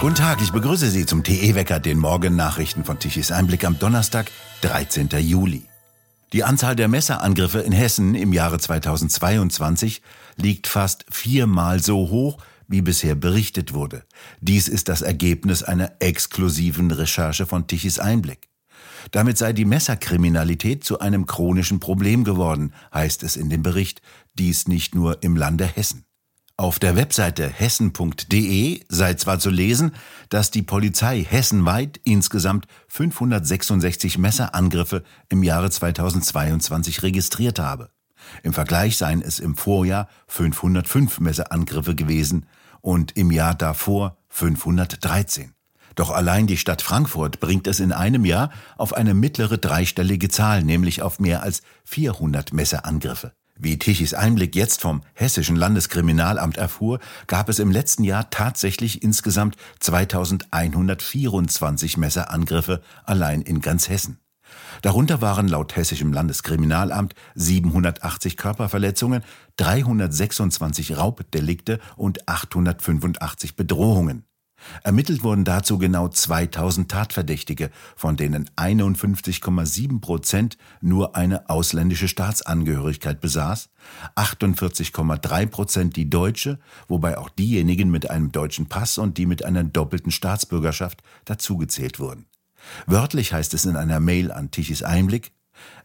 Guten Tag, ich begrüße Sie zum TE-Wecker, den Morgennachrichten von Tichys Einblick am Donnerstag, 13. Juli. Die Anzahl der Messerangriffe in Hessen im Jahre 2022 liegt fast viermal so hoch, wie bisher berichtet wurde. Dies ist das Ergebnis einer exklusiven Recherche von Tichys Einblick. Damit sei die Messerkriminalität zu einem chronischen Problem geworden, heißt es in dem Bericht, dies nicht nur im Lande Hessen. Auf der Webseite hessen.de sei zwar zu lesen, dass die Polizei hessenweit insgesamt 566 Messerangriffe im Jahre 2022 registriert habe. Im Vergleich seien es im Vorjahr 505 Messerangriffe gewesen und im Jahr davor 513. Doch allein die Stadt Frankfurt bringt es in einem Jahr auf eine mittlere dreistellige Zahl, nämlich auf mehr als 400 Messeangriffe. Wie Tichys Einblick jetzt vom Hessischen Landeskriminalamt erfuhr, gab es im letzten Jahr tatsächlich insgesamt 2124 Messerangriffe allein in ganz Hessen. Darunter waren laut Hessischem Landeskriminalamt 780 Körperverletzungen, 326 Raubdelikte und 885 Bedrohungen. Ermittelt wurden dazu genau 2000 Tatverdächtige, von denen 51,7 Prozent nur eine ausländische Staatsangehörigkeit besaß, 48,3 Prozent die deutsche, wobei auch diejenigen mit einem deutschen Pass und die mit einer doppelten Staatsbürgerschaft dazugezählt wurden. Wörtlich heißt es in einer Mail an Tichys Einblick,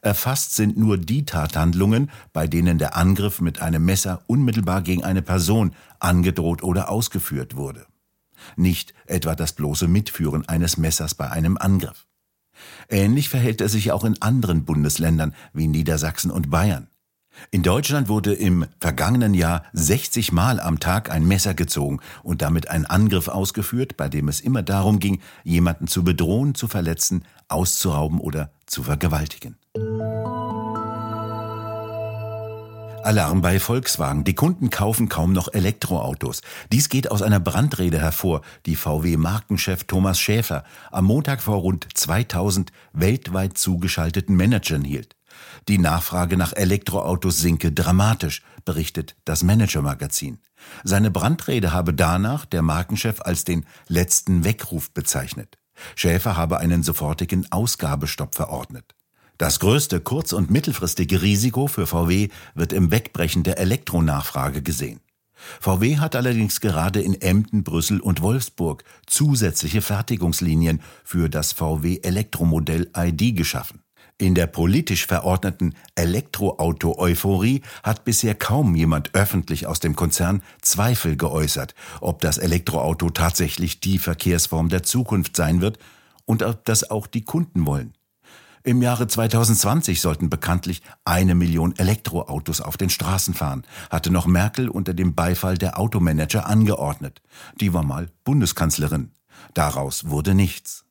Erfasst sind nur die Tathandlungen, bei denen der Angriff mit einem Messer unmittelbar gegen eine Person angedroht oder ausgeführt wurde nicht etwa das bloße Mitführen eines Messers bei einem Angriff. Ähnlich verhält es sich auch in anderen Bundesländern wie Niedersachsen und Bayern. In Deutschland wurde im vergangenen Jahr 60 Mal am Tag ein Messer gezogen und damit ein Angriff ausgeführt, bei dem es immer darum ging, jemanden zu bedrohen, zu verletzen, auszurauben oder zu vergewaltigen. Alarm bei Volkswagen. Die Kunden kaufen kaum noch Elektroautos. Dies geht aus einer Brandrede hervor, die VW-Markenchef Thomas Schäfer am Montag vor rund 2000 weltweit zugeschalteten Managern hielt. Die Nachfrage nach Elektroautos sinke dramatisch, berichtet das Manager-Magazin. Seine Brandrede habe danach der Markenchef als den letzten Weckruf bezeichnet. Schäfer habe einen sofortigen Ausgabestopp verordnet. Das größte kurz- und mittelfristige Risiko für VW wird im Wegbrechen der Elektronachfrage gesehen. VW hat allerdings gerade in Emden, Brüssel und Wolfsburg zusätzliche Fertigungslinien für das VW Elektromodell ID geschaffen. In der politisch verordneten Elektroauto-Euphorie hat bisher kaum jemand öffentlich aus dem Konzern Zweifel geäußert, ob das Elektroauto tatsächlich die Verkehrsform der Zukunft sein wird und ob das auch die Kunden wollen. Im Jahre 2020 sollten bekanntlich eine Million Elektroautos auf den Straßen fahren, hatte noch Merkel unter dem Beifall der Automanager angeordnet. Die war mal Bundeskanzlerin. Daraus wurde nichts.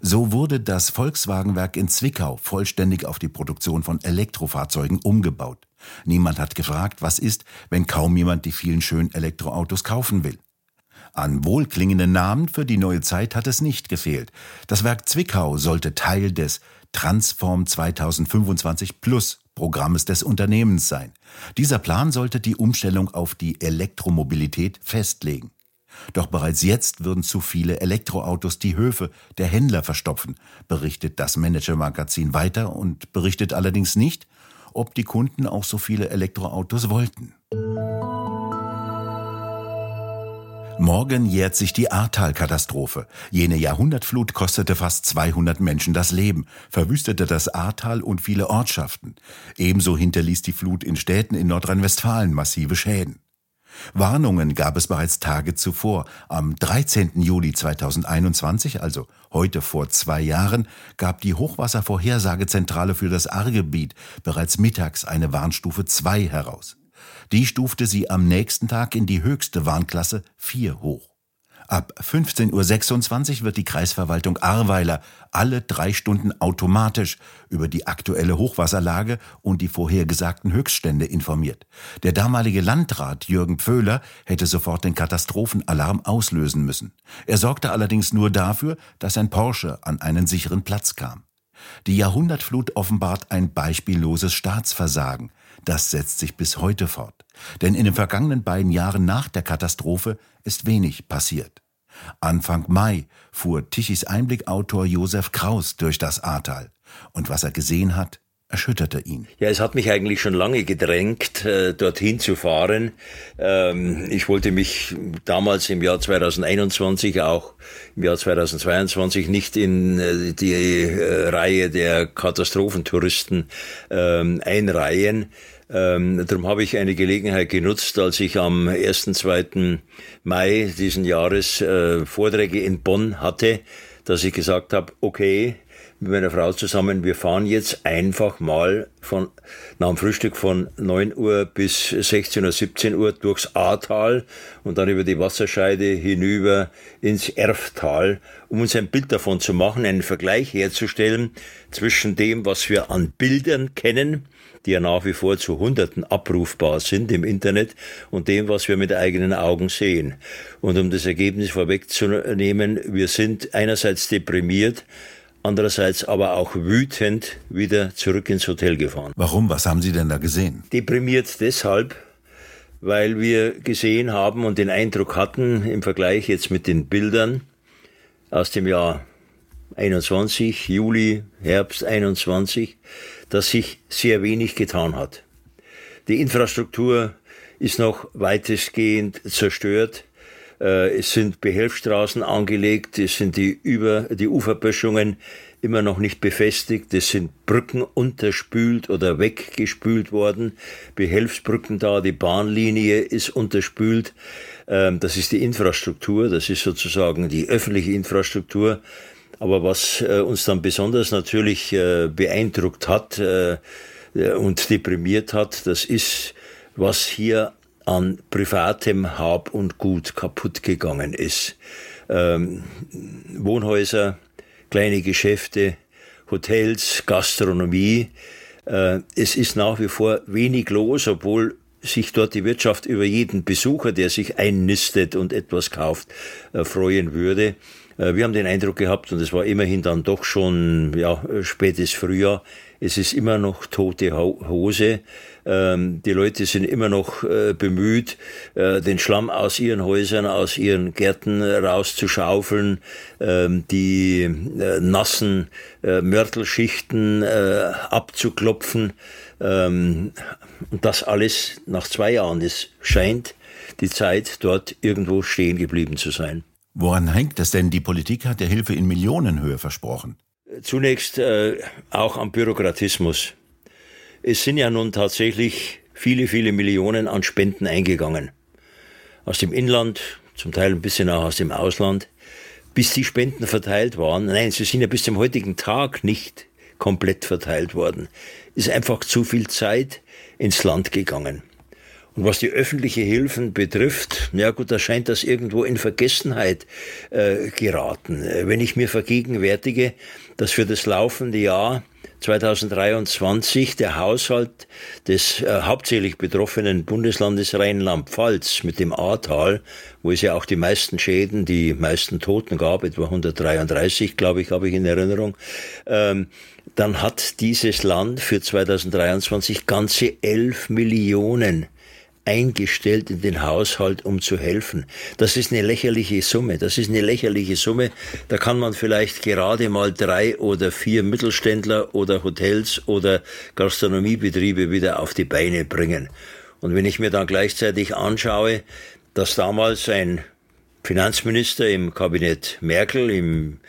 So wurde das Volkswagenwerk in Zwickau vollständig auf die Produktion von Elektrofahrzeugen umgebaut. Niemand hat gefragt, was ist, wenn kaum jemand die vielen schönen Elektroautos kaufen will. An wohlklingenden Namen für die neue Zeit hat es nicht gefehlt. Das Werk Zwickau sollte Teil des Transform 2025 Plus Programmes des Unternehmens sein. Dieser Plan sollte die Umstellung auf die Elektromobilität festlegen. Doch bereits jetzt würden zu viele Elektroautos die Höfe der Händler verstopfen, berichtet das Manager-Magazin weiter und berichtet allerdings nicht, ob die Kunden auch so viele Elektroautos wollten. Morgen jährt sich die Ahrtal-Katastrophe. Jene Jahrhundertflut kostete fast 200 Menschen das Leben, verwüstete das Ahrtal und viele Ortschaften. Ebenso hinterließ die Flut in Städten in Nordrhein-Westfalen massive Schäden. Warnungen gab es bereits Tage zuvor. Am 13. Juli 2021, also heute vor zwei Jahren, gab die Hochwasservorhersagezentrale für das Ahrgebiet bereits mittags eine Warnstufe 2 heraus. Die stufte sie am nächsten Tag in die höchste Warnklasse 4 hoch. Ab 15.26 Uhr wird die Kreisverwaltung Ahrweiler alle drei Stunden automatisch über die aktuelle Hochwasserlage und die vorhergesagten Höchststände informiert. Der damalige Landrat Jürgen Pföhler hätte sofort den Katastrophenalarm auslösen müssen. Er sorgte allerdings nur dafür, dass ein Porsche an einen sicheren Platz kam. Die Jahrhundertflut offenbart ein beispielloses Staatsversagen. Das setzt sich bis heute fort. Denn in den vergangenen beiden Jahren nach der Katastrophe ist wenig passiert. Anfang Mai fuhr Tichys Einblickautor Josef Kraus durch das Ahrtal. Und was er gesehen hat, erschütterte ihn. Ja, es hat mich eigentlich schon lange gedrängt, äh, dorthin zu fahren. Ähm, ich wollte mich damals im Jahr 2021, auch im Jahr 2022 nicht in äh, die äh, Reihe der Katastrophentouristen ähm, einreihen. Ähm, darum habe ich eine Gelegenheit genutzt, als ich am 1. 2. Mai diesen Jahres äh, Vorträge in Bonn hatte, dass ich gesagt habe, okay, mit meiner Frau zusammen, wir fahren jetzt einfach mal von, nach dem Frühstück von 9 Uhr bis 16 oder 17 Uhr durchs Ahrtal und dann über die Wasserscheide hinüber ins Erftal, um uns ein Bild davon zu machen, einen Vergleich herzustellen zwischen dem, was wir an Bildern kennen, die ja nach wie vor zu Hunderten abrufbar sind im Internet und dem, was wir mit eigenen Augen sehen. Und um das Ergebnis vorwegzunehmen, wir sind einerseits deprimiert, andererseits aber auch wütend wieder zurück ins Hotel gefahren. Warum? Was haben Sie denn da gesehen? Deprimiert deshalb, weil wir gesehen haben und den Eindruck hatten im Vergleich jetzt mit den Bildern aus dem Jahr 21, Juli, Herbst 21, dass sich sehr wenig getan hat. Die Infrastruktur ist noch weitestgehend zerstört. Äh, es sind Behelfsstraßen angelegt, es sind die, Über die Uferböschungen immer noch nicht befestigt, es sind Brücken unterspült oder weggespült worden, Behelfsbrücken da, die Bahnlinie ist unterspült. Ähm, das ist die Infrastruktur, das ist sozusagen die öffentliche Infrastruktur. Aber was äh, uns dann besonders natürlich äh, beeindruckt hat und deprimiert hat, das ist, was hier an privatem Hab und Gut kaputt gegangen ist. Ähm, Wohnhäuser, kleine Geschäfte, Hotels, Gastronomie. Äh, es ist nach wie vor wenig los, obwohl sich dort die Wirtschaft über jeden Besucher, der sich einnistet und etwas kauft, äh, freuen würde. Äh, wir haben den Eindruck gehabt, und es war immerhin dann doch schon ja, spätes Frühjahr, es ist immer noch tote Hose. Ähm, die Leute sind immer noch äh, bemüht, äh, den Schlamm aus ihren Häusern, aus ihren Gärten rauszuschaufeln, ähm, die nassen Mörtelschichten abzuklopfen. Ähm, und das alles nach zwei Jahren. Es scheint die Zeit dort irgendwo stehen geblieben zu sein. Woran hängt das denn? Die Politik hat der Hilfe in Millionenhöhe versprochen. Zunächst äh, auch am Bürokratismus. Es sind ja nun tatsächlich viele, viele Millionen an Spenden eingegangen. Aus dem Inland, zum Teil ein bisschen auch aus dem Ausland. Bis die Spenden verteilt waren, nein, sie sind ja bis zum heutigen Tag nicht komplett verteilt worden, ist einfach zu viel Zeit ins Land gegangen. Und was die öffentliche Hilfen betrifft, ja gut, da scheint das irgendwo in Vergessenheit äh, geraten. Wenn ich mir vergegenwärtige, dass für das laufende Jahr 2023 der Haushalt des äh, hauptsächlich betroffenen Bundeslandes Rheinland-Pfalz mit dem Ahrtal, wo es ja auch die meisten Schäden, die meisten Toten gab, etwa 133, glaube ich, habe ich in Erinnerung, ähm, dann hat dieses Land für 2023 ganze 11 Millionen eingestellt in den Haushalt, um zu helfen. Das ist eine lächerliche Summe. Das ist eine lächerliche Summe. Da kann man vielleicht gerade mal drei oder vier Mittelständler oder Hotels oder Gastronomiebetriebe wieder auf die Beine bringen. Und wenn ich mir dann gleichzeitig anschaue, dass damals ein Finanzminister im Kabinett Merkel im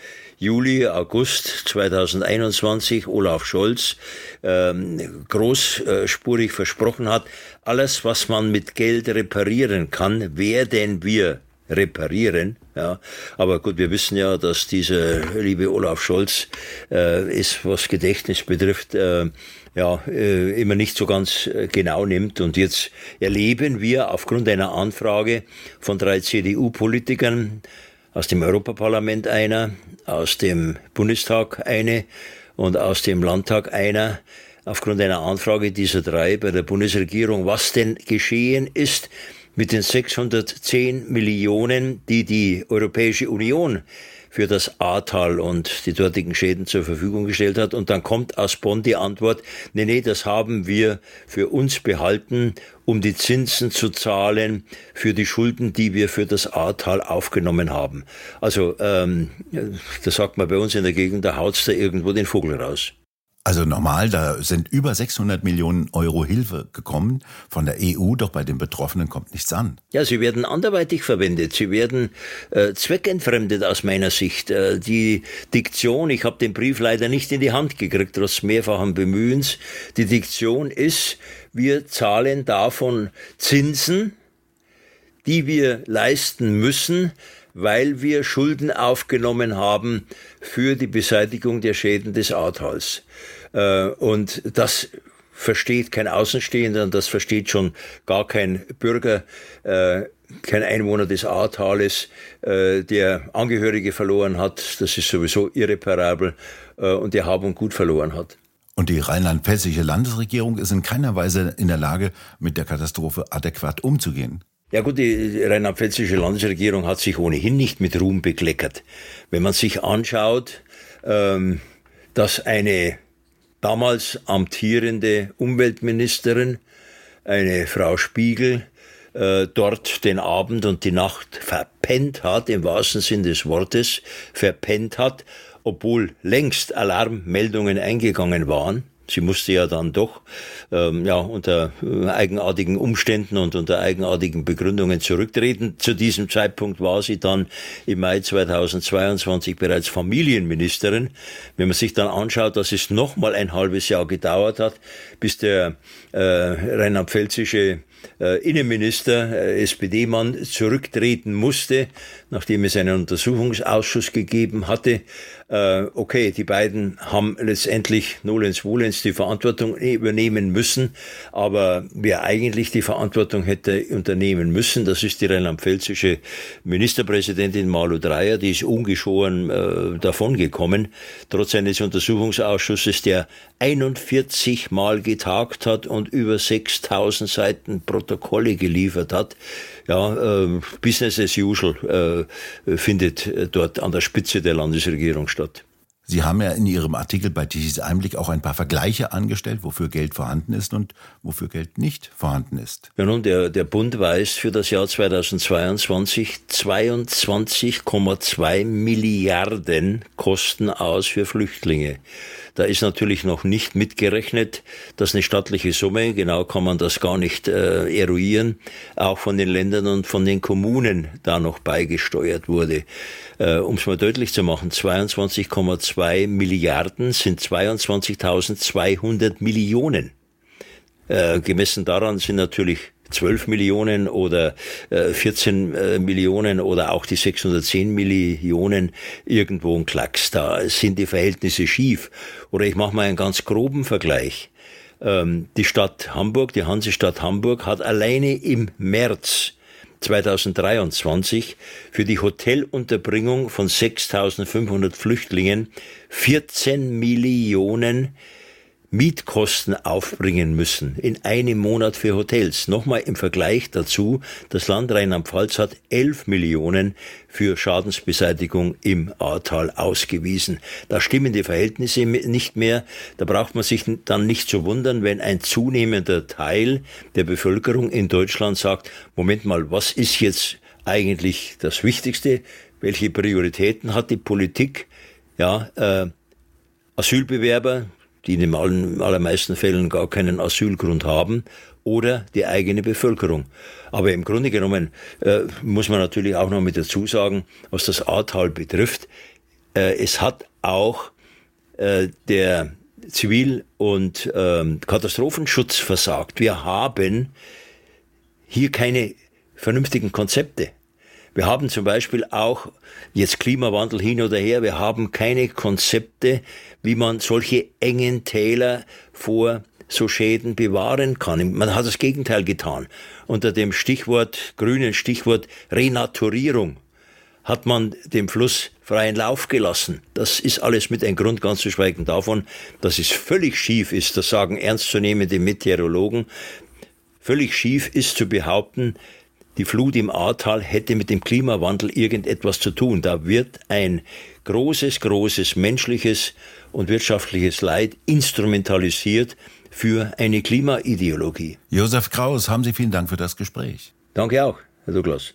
Juli, August 2021 Olaf Scholz ähm, großspurig versprochen hat, alles, was man mit Geld reparieren kann, werden wir reparieren. Ja, aber gut, wir wissen ja, dass dieser liebe Olaf Scholz äh, ist, was Gedächtnis betrifft, äh, ja äh, immer nicht so ganz äh, genau nimmt. Und jetzt erleben wir aufgrund einer Anfrage von drei CDU-Politikern aus dem Europaparlament einer, aus dem Bundestag eine und aus dem Landtag einer, aufgrund einer Anfrage dieser drei bei der Bundesregierung, was denn geschehen ist mit den 610 Millionen, die die Europäische Union für das Ahrtal und die dortigen Schäden zur Verfügung gestellt hat. Und dann kommt aus Bonn die Antwort, nee, nee, das haben wir für uns behalten, um die Zinsen zu zahlen für die Schulden, die wir für das Ahrtal aufgenommen haben. Also, ähm, da sagt man bei uns in der Gegend, da haut's da irgendwo den Vogel raus. Also normal, da sind über 600 Millionen Euro Hilfe gekommen von der EU, doch bei den Betroffenen kommt nichts an. Ja, sie werden anderweitig verwendet, sie werden äh, zweckentfremdet aus meiner Sicht. Äh, die Diktion, ich habe den Brief leider nicht in die Hand gekriegt, trotz mehrfachen Bemühens, die Diktion ist, wir zahlen davon Zinsen, die wir leisten müssen, weil wir Schulden aufgenommen haben für die Beseitigung der Schäden des Ahrtals. Äh, und das versteht kein Außenstehender und das versteht schon gar kein Bürger, äh, kein Einwohner des Ahrtales, äh, der Angehörige verloren hat. Das ist sowieso irreparabel und der Hab und Gut verloren hat. Und die rheinland-pfälzische Landesregierung ist in keiner Weise in der Lage, mit der Katastrophe adäquat umzugehen. Ja gut, die rheinland-pfälzische Landesregierung hat sich ohnehin nicht mit Ruhm bekleckert. Wenn man sich anschaut, ähm, dass eine damals amtierende Umweltministerin, eine Frau Spiegel, äh, dort den Abend und die Nacht verpennt hat, im wahrsten Sinn des Wortes, verpennt hat, obwohl längst Alarmmeldungen eingegangen waren. Sie musste ja dann doch ähm, ja, unter äh, eigenartigen Umständen und unter eigenartigen Begründungen zurücktreten. Zu diesem Zeitpunkt war sie dann im Mai 2022 bereits Familienministerin. Wenn man sich dann anschaut, dass es noch mal ein halbes Jahr gedauert hat, bis der äh, rheinland-pfälzische Innenminister, äh, SPD-Mann, zurücktreten musste, nachdem es einen Untersuchungsausschuss gegeben hatte. Äh, okay, die beiden haben letztendlich nolens volens die Verantwortung übernehmen müssen, aber wer eigentlich die Verantwortung hätte unternehmen müssen, das ist die rheinland-pfälzische Ministerpräsidentin Malu Dreyer, die ist ungeschoren äh, davongekommen, trotz eines Untersuchungsausschusses, der 41 Mal getagt hat und über 6000 Seiten Protokolle geliefert hat. Ja, äh, Business as usual äh, findet dort an der Spitze der Landesregierung statt. Sie haben ja in Ihrem Artikel bei Tichys Einblick auch ein paar Vergleiche angestellt, wofür Geld vorhanden ist und wofür Geld nicht vorhanden ist. Ja nun, der, der Bund weist für das Jahr 2022 22,2 Milliarden Kosten aus für Flüchtlinge. Da ist natürlich noch nicht mitgerechnet, dass eine staatliche Summe, genau kann man das gar nicht äh, eruieren, auch von den Ländern und von den Kommunen da noch beigesteuert wurde. Äh, um es mal deutlich zu machen, 22,2 Milliarden sind 22.200 Millionen. Äh, gemessen daran sind natürlich 12 Millionen oder äh, 14 äh, Millionen oder auch die 610 Millionen irgendwo ein Klacks. Da sind die Verhältnisse schief. Oder ich mache mal einen ganz groben Vergleich. Ähm, die Stadt Hamburg, die Hansestadt Hamburg hat alleine im März 2023 für die Hotelunterbringung von 6500 Flüchtlingen 14 Millionen Mietkosten aufbringen müssen in einem Monat für Hotels. Nochmal im Vergleich dazu, das Land Rheinland-Pfalz hat 11 Millionen für Schadensbeseitigung im Ahrtal ausgewiesen. Da stimmen die Verhältnisse nicht mehr. Da braucht man sich dann nicht zu wundern, wenn ein zunehmender Teil der Bevölkerung in Deutschland sagt, Moment mal, was ist jetzt eigentlich das Wichtigste? Welche Prioritäten hat die Politik? Ja, äh, Asylbewerber, die in den allermeisten Fällen gar keinen Asylgrund haben, oder die eigene Bevölkerung. Aber im Grunde genommen äh, muss man natürlich auch noch mit dazu sagen, was das Ahrtal betrifft, äh, es hat auch äh, der Zivil- und ähm, Katastrophenschutz versagt. Wir haben hier keine vernünftigen Konzepte. Wir haben zum Beispiel auch jetzt Klimawandel hin oder her, wir haben keine Konzepte, wie man solche engen Täler vor so Schäden bewahren kann. Man hat das Gegenteil getan. Unter dem Stichwort, grünen Stichwort Renaturierung hat man dem Fluss freien Lauf gelassen. Das ist alles mit ein Grund, ganz zu schweigen davon, dass es völlig schief ist, das sagen ernstzunehmende Meteorologen, völlig schief ist zu behaupten, die Flut im Ahrtal hätte mit dem Klimawandel irgendetwas zu tun. Da wird ein großes, großes menschliches und wirtschaftliches Leid instrumentalisiert für eine Klimaideologie. Josef Kraus, haben Sie vielen Dank für das Gespräch. Danke auch, Herr Douglas.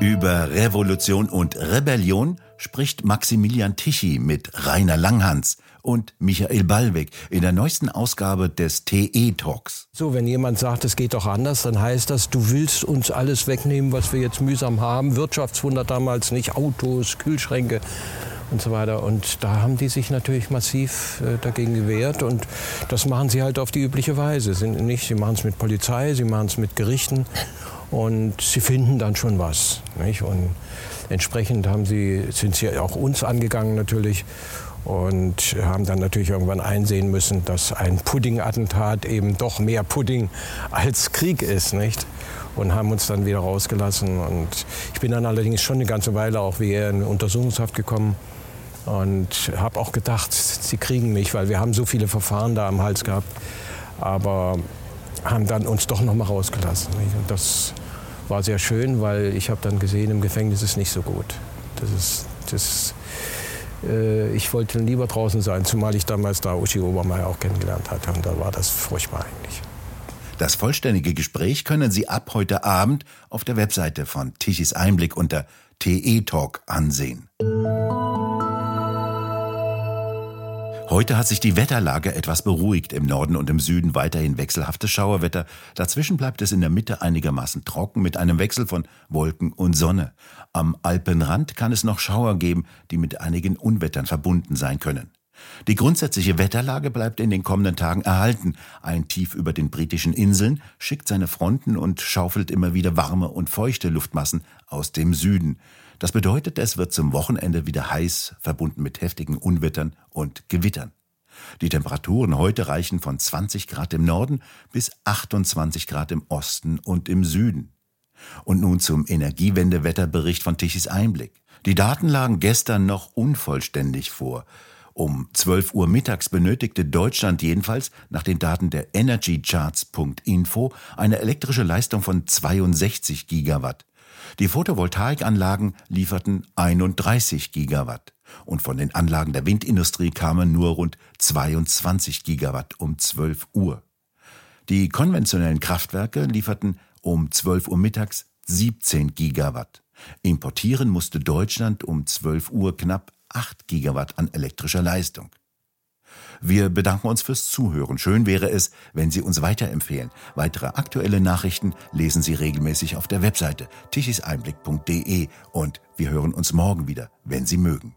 Über Revolution und Rebellion spricht Maximilian Tichy mit Rainer Langhans und Michael Ballweg in der neuesten Ausgabe des TE Talks. So, wenn jemand sagt, es geht doch anders, dann heißt das, du willst uns alles wegnehmen, was wir jetzt mühsam haben. Wirtschaftswunder damals nicht, Autos, Kühlschränke und so weiter. Und da haben die sich natürlich massiv äh, dagegen gewehrt. Und das machen sie halt auf die übliche Weise. Sie, nicht, sie machen es mit Polizei, sie machen es mit Gerichten. Und sie finden dann schon was. Nicht? Und entsprechend haben sie, sind sie auch uns angegangen natürlich und haben dann natürlich irgendwann einsehen müssen, dass ein Pudding-Attentat eben doch mehr Pudding als Krieg ist, nicht? Und haben uns dann wieder rausgelassen. Und ich bin dann allerdings schon eine ganze Weile auch wieder in Untersuchungshaft gekommen und habe auch gedacht, sie kriegen mich, weil wir haben so viele Verfahren da am Hals gehabt. Aber haben dann uns doch noch mal rausgelassen. Nicht? Und das war sehr schön, weil ich habe dann gesehen, im Gefängnis ist nicht so gut. Das ist, das äh, ich wollte lieber draußen sein, zumal ich damals da Uschi Obermeier auch kennengelernt hatte. Und da war das furchtbar eigentlich. Das vollständige Gespräch können Sie ab heute Abend auf der Webseite von Tichys Einblick unter TE Talk ansehen. Heute hat sich die Wetterlage etwas beruhigt. Im Norden und im Süden weiterhin wechselhaftes Schauerwetter. Dazwischen bleibt es in der Mitte einigermaßen trocken mit einem Wechsel von Wolken und Sonne. Am Alpenrand kann es noch Schauer geben, die mit einigen Unwettern verbunden sein können. Die grundsätzliche Wetterlage bleibt in den kommenden Tagen erhalten. Ein Tief über den britischen Inseln schickt seine Fronten und schaufelt immer wieder warme und feuchte Luftmassen aus dem Süden. Das bedeutet, es wird zum Wochenende wieder heiß, verbunden mit heftigen Unwettern und Gewittern. Die Temperaturen heute reichen von 20 Grad im Norden bis 28 Grad im Osten und im Süden. Und nun zum Energiewendewetterbericht von Tichys Einblick. Die Daten lagen gestern noch unvollständig vor. Um 12 Uhr mittags benötigte Deutschland jedenfalls nach den Daten der EnergyCharts.info eine elektrische Leistung von 62 Gigawatt. Die Photovoltaikanlagen lieferten 31 Gigawatt und von den Anlagen der Windindustrie kamen nur rund 22 Gigawatt um 12 Uhr. Die konventionellen Kraftwerke lieferten um 12 Uhr mittags 17 Gigawatt. Importieren musste Deutschland um 12 Uhr knapp 8 Gigawatt an elektrischer Leistung. Wir bedanken uns fürs Zuhören. Schön wäre es, wenn Sie uns weiterempfehlen. Weitere aktuelle Nachrichten lesen Sie regelmäßig auf der Webseite tichiseinblick.de und wir hören uns morgen wieder, wenn Sie mögen.